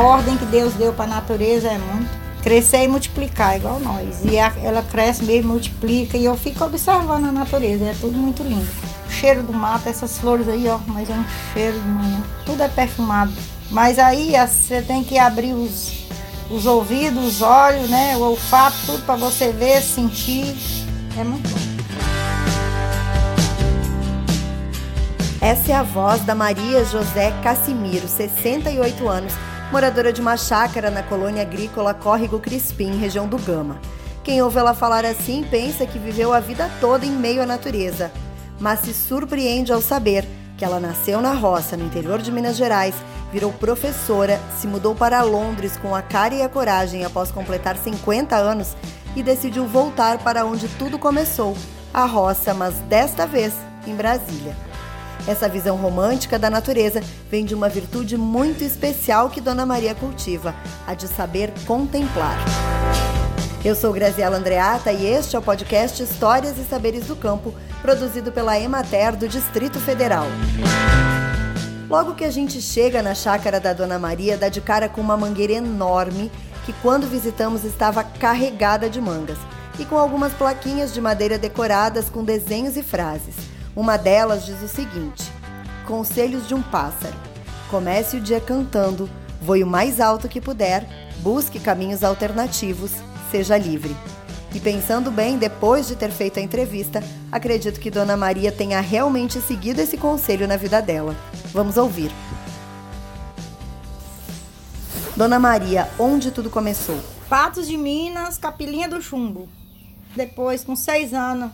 a ordem que Deus deu para a natureza é muito crescer e multiplicar, igual nós. E a, ela cresce mesmo, multiplica, e eu fico observando a natureza, é tudo muito lindo. O cheiro do mato, essas flores aí, ó, mas é um cheiro de manhã. Tudo é perfumado. Mas aí você tem que abrir os, os ouvidos, os olhos, né? O olfato, tudo para você ver, sentir. É muito bom. Essa é a voz da Maria José Cassimiro, 68 anos, moradora de uma chácara na colônia agrícola Córrego Crispim, região do Gama. Quem ouve ela falar assim pensa que viveu a vida toda em meio à natureza, mas se surpreende ao saber que ela nasceu na roça, no interior de Minas Gerais, virou professora, se mudou para Londres com a cara e a coragem após completar 50 anos e decidiu voltar para onde tudo começou, a roça, mas desta vez em Brasília. Essa visão romântica da natureza vem de uma virtude muito especial que Dona Maria cultiva, a de saber contemplar. Eu sou Graziela Andreata e este é o podcast Histórias e Saberes do Campo, produzido pela Emater do Distrito Federal. Logo que a gente chega na chácara da Dona Maria, dá de cara com uma mangueira enorme que, quando visitamos, estava carregada de mangas e com algumas plaquinhas de madeira decoradas com desenhos e frases. Uma delas diz o seguinte: Conselhos de um pássaro. Comece o dia cantando, voe o mais alto que puder, busque caminhos alternativos, seja livre. E pensando bem, depois de ter feito a entrevista, acredito que Dona Maria tenha realmente seguido esse conselho na vida dela. Vamos ouvir. Dona Maria, onde tudo começou? Patos de Minas, Capilinha do Chumbo. Depois, com seis anos,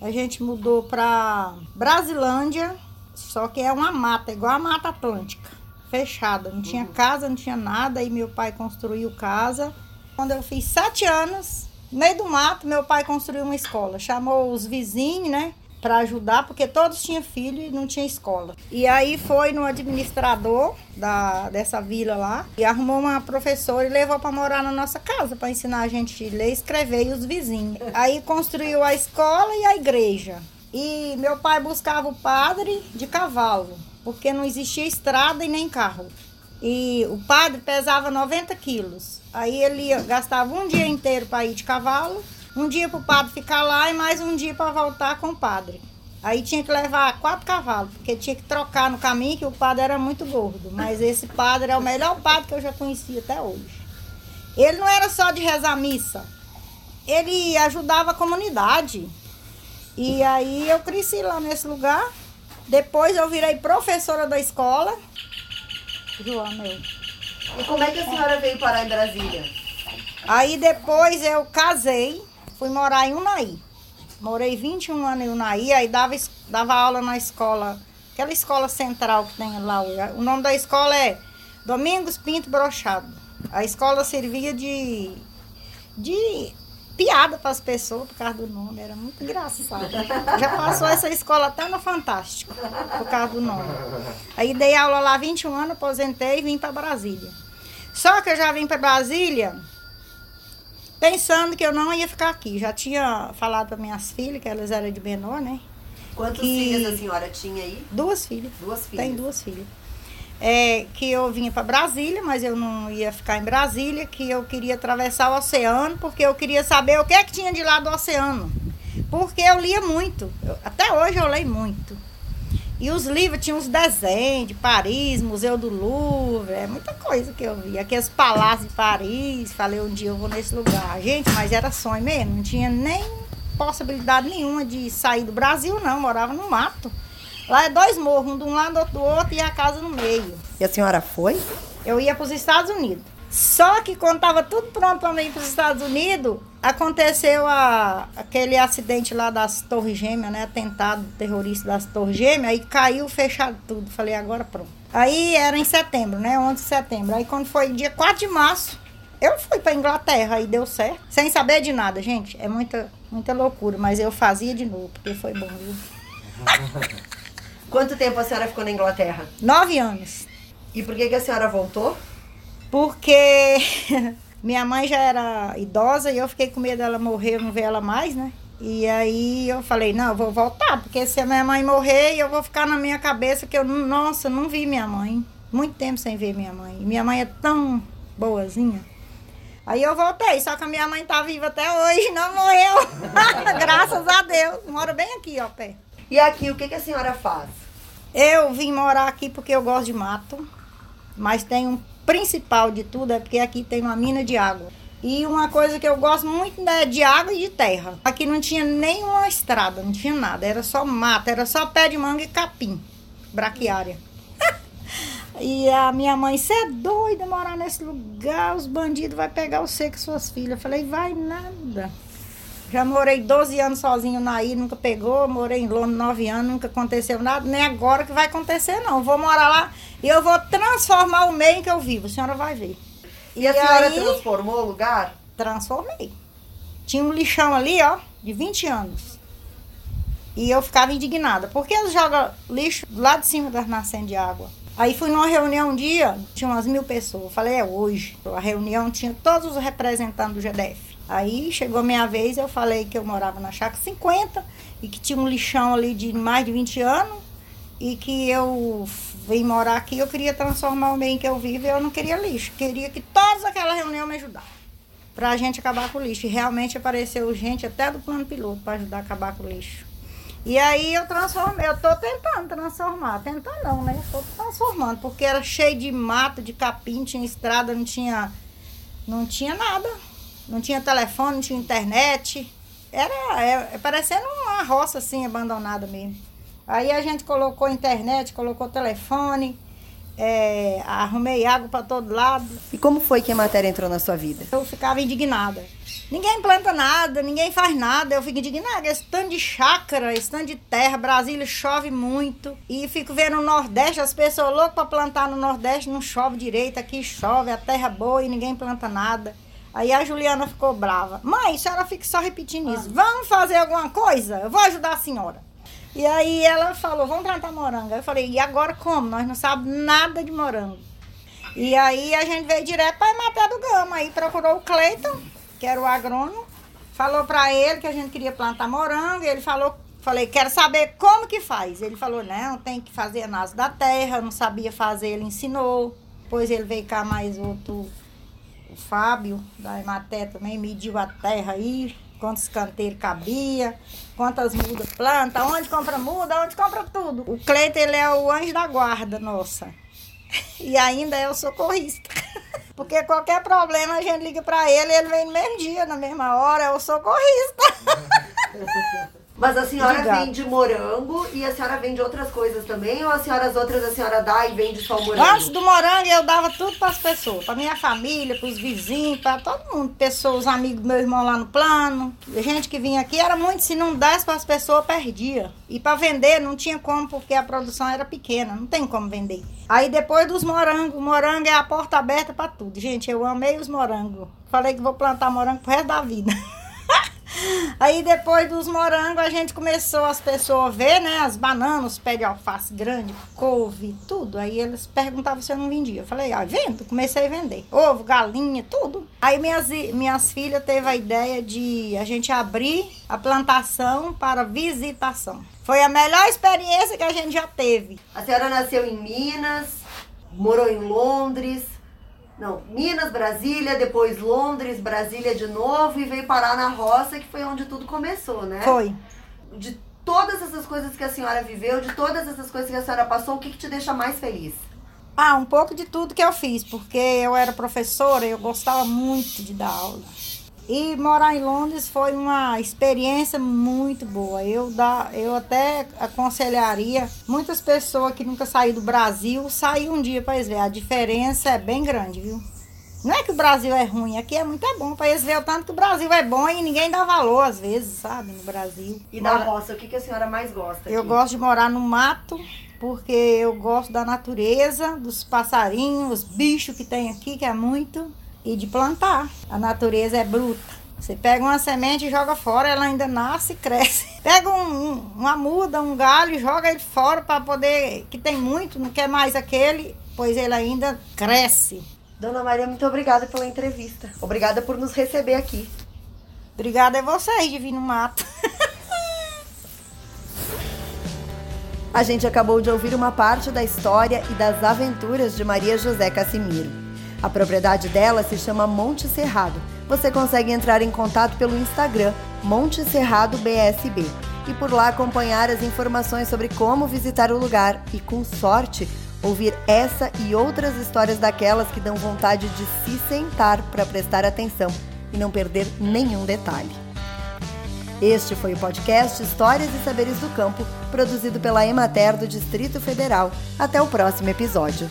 a gente mudou para Brasilândia, só que é uma mata, igual a Mata Atlântica, fechada. Não tinha uhum. casa, não tinha nada. E meu pai construiu casa. Quando eu fiz sete anos, no meio do mato, meu pai construiu uma escola. Chamou os vizinhos, né? Para ajudar, porque todos tinham filho e não tinha escola. E aí foi no administrador da, dessa vila lá e arrumou uma professora e levou para morar na nossa casa para ensinar a gente a ler, escrever e os vizinhos. Aí construiu a escola e a igreja. E meu pai buscava o padre de cavalo, porque não existia estrada e nem carro. E o padre pesava 90 quilos. Aí ele gastava um dia inteiro para ir de cavalo um dia para o padre ficar lá e mais um dia para voltar com o padre. Aí tinha que levar quatro cavalos, porque tinha que trocar no caminho, que o padre era muito gordo. Mas esse padre é o melhor padre que eu já conheci até hoje. Ele não era só de rezar missa, ele ajudava a comunidade. E aí eu cresci lá nesse lugar. Depois eu virei professora da escola. Joana, eu. E como é que a senhora veio parar em Brasília? Aí depois eu casei fui morar em Unai. Morei 21 anos em Unai, aí dava, dava aula na escola, aquela escola central que tem lá. O nome da escola é Domingos Pinto Brochado. A escola servia de, de piada para as pessoas por causa do nome, era muito engraçado. Já passou essa escola até no Fantástico, por causa do nome. Aí dei aula lá 21 anos, aposentei e vim para Brasília. Só que eu já vim para Brasília pensando que eu não ia ficar aqui. Já tinha falado para minhas filhas, que elas eram de menor, né? Quantas filhas a senhora tinha aí? Duas filhas. Duas filhas. Tem duas filhas. É, que eu vinha para Brasília, mas eu não ia ficar em Brasília, que eu queria atravessar o oceano, porque eu queria saber o que é que tinha de lá do oceano. Porque eu lia muito. Eu, até hoje eu leio muito. E os livros tinham uns desenhos de Paris, Museu do Louvre, é muita coisa que eu vi. Aqueles palácios de Paris, falei um dia eu vou nesse lugar. Gente, mas era sonho mesmo, não tinha nem possibilidade nenhuma de sair do Brasil, não. Morava no mato. Lá é dois morros, um de um lado, outro do outro e a casa no meio. E a senhora foi? Eu ia para os Estados Unidos. Só que quando estava tudo pronto para ir para os Estados Unidos, aconteceu a, aquele acidente lá das Torres Gêmeas, né? Atentado terrorista das Torres Gêmeas, aí caiu fechado tudo. Falei, agora pronto. Aí era em setembro, né? 11 de setembro. Aí quando foi dia 4 de março, eu fui para Inglaterra aí deu certo. Sem saber de nada, gente. É muita, muita loucura, mas eu fazia de novo, porque foi bom, viu? Quanto tempo a senhora ficou na Inglaterra? Nove anos. E por que, que a senhora voltou? Porque minha mãe já era idosa e eu fiquei com medo dela morrer, eu não ver ela mais, né? E aí eu falei, não, eu vou voltar, porque se a minha mãe morrer, eu vou ficar na minha cabeça que eu, nossa, não vi minha mãe. muito tempo sem ver minha mãe. Minha mãe é tão boazinha. Aí eu voltei, só que a minha mãe tá viva até hoje, não morreu. Graças a Deus. Mora bem aqui, ó, pé. E aqui, o que, que a senhora faz? Eu vim morar aqui porque eu gosto de mato, mas tem um principal de tudo é porque aqui tem uma mina de água. E uma coisa que eu gosto muito é de água e de terra. Aqui não tinha nenhuma estrada, não tinha nada, era só mato, era só pé de manga e capim, braquiária. E a minha mãe, você é doida morar nesse lugar, os bandidos vão pegar você com suas filhas. Eu falei, vai nada. Já morei 12 anos sozinho na ilha, nunca pegou. Morei em Londres 9 anos, nunca aconteceu nada. Nem agora que vai acontecer, não. Vou morar lá e eu vou transformar o meio em que eu vivo. A senhora vai ver. E, a senhora aí, transformou o lugar? Transformei. Tinha um lixão ali, ó, de 20 anos. E eu ficava indignada. Por que eles jogam lixo lá de cima das nascentes de água? Aí fui numa reunião um dia, tinha umas mil pessoas. Falei, é hoje. A reunião tinha todos os representantes do GDF. Aí chegou a minha vez, eu falei que eu morava na Chácara 50 e que tinha um lixão ali de mais de 20 anos e que eu vim morar aqui, eu queria transformar o meio em que eu vivo e eu não queria lixo. Queria que todas aquela reunião me ajudassem para a gente acabar com o lixo. E realmente apareceu gente até do plano piloto para ajudar a acabar com o lixo. E aí eu transformei, eu tô tentando transformar, tentando não, né? Tô transformando, porque era cheio de mato, de capim, tinha estrada, não tinha, não tinha nada. Não tinha telefone, não tinha internet. Era é, é parecendo uma roça assim, abandonada mesmo. Aí a gente colocou internet, colocou telefone, é, arrumei água para todo lado. E como foi que a matéria entrou na sua vida? Eu ficava indignada. Ninguém planta nada, ninguém faz nada. Eu fico indignada. Esse tanto de chácara, esse tanto de terra, Brasília chove muito. E fico vendo o Nordeste, as pessoas loucas para plantar no Nordeste, não chove direito. Aqui chove, a terra boa e ninguém planta nada. Aí a Juliana ficou brava. Mãe, a senhora fica só repetindo isso. Vamos fazer alguma coisa? Eu vou ajudar a senhora. E aí ela falou, vamos plantar morango. Eu falei, e agora como? Nós não sabemos nada de morango. E aí a gente veio direto para Maté do Gama. Aí procurou o Cleiton que era o agrônomo, falou para ele que a gente queria plantar morango, e ele falou, falei, quero saber como que faz. Ele falou, não, tem que fazer análise da terra, não sabia fazer, ele ensinou. Depois ele veio cá mais outro, Fábio, da Ematé também, mediu a terra aí, quantos canteiros cabia, quantas mudas planta, onde compra muda, onde compra tudo. O Cleiton, ele é o anjo da guarda, nossa. E ainda é o socorrista. Porque qualquer problema a gente liga para ele, ele vem no mesmo dia, na mesma hora, é o socorrista. Mas a senhora vende morango e a senhora vende outras coisas também? Ou a senhora as outras a senhora dá e vende só morango? Antes do morango eu dava tudo para as pessoas, para minha família, para os vizinhos, para todo mundo, pessoas, amigos do meu irmão lá no plano. Gente que vinha aqui era muito, se não desse para as pessoas, perdia. E para vender não tinha como, porque a produção era pequena, não tem como vender. Aí depois dos morangos, morango é a porta aberta para tudo. Gente, eu amei os morangos. Falei que vou plantar morango pro resto da vida. Aí depois dos morangos a gente começou as pessoas a ver, né? As bananas, pés de alface grande, couve, tudo. Aí eles perguntavam se eu não vendia. Eu falei, ah, vendo. Comecei a vender. Ovo, galinha, tudo. Aí minhas, minhas filhas teve a ideia de a gente abrir a plantação para visitação. Foi a melhor experiência que a gente já teve. A senhora nasceu em Minas, morou em Londres, não, Minas, Brasília, depois Londres, Brasília de novo e veio parar na roça, que foi onde tudo começou, né? Foi. De todas essas coisas que a senhora viveu, de todas essas coisas que a senhora passou, o que, que te deixa mais feliz? Ah, um pouco de tudo que eu fiz, porque eu era professora e eu gostava muito de dar aula. E morar em Londres foi uma experiência muito boa. Eu, dá, eu até aconselharia muitas pessoas que nunca saíram do Brasil, sair um dia para eles ver. A diferença é bem grande, viu? Não é que o Brasil é ruim, aqui é muito é bom. Para eles verem o tanto que o Brasil é bom e ninguém dá valor, às vezes, sabe, no Brasil. E da roça, o que, que a senhora mais gosta? Aqui? Eu gosto de morar no mato, porque eu gosto da natureza, dos passarinhos, os bichos que tem aqui, que é muito e de plantar. A natureza é bruta. Você pega uma semente e joga fora, ela ainda nasce e cresce. Pega um, um, uma muda, um galho e joga ele fora para poder, que tem muito, não quer mais aquele, pois ele ainda cresce. Dona Maria, muito obrigada pela entrevista. Obrigada por nos receber aqui. Obrigada a vocês de vir no mato. A gente acabou de ouvir uma parte da história e das aventuras de Maria José Cassimiro. A propriedade dela se chama Monte Cerrado. Você consegue entrar em contato pelo Instagram Monte Cerrado BSB e por lá acompanhar as informações sobre como visitar o lugar e, com sorte, ouvir essa e outras histórias daquelas que dão vontade de se sentar para prestar atenção e não perder nenhum detalhe. Este foi o podcast Histórias e Saberes do Campo, produzido pela Emater do Distrito Federal. Até o próximo episódio.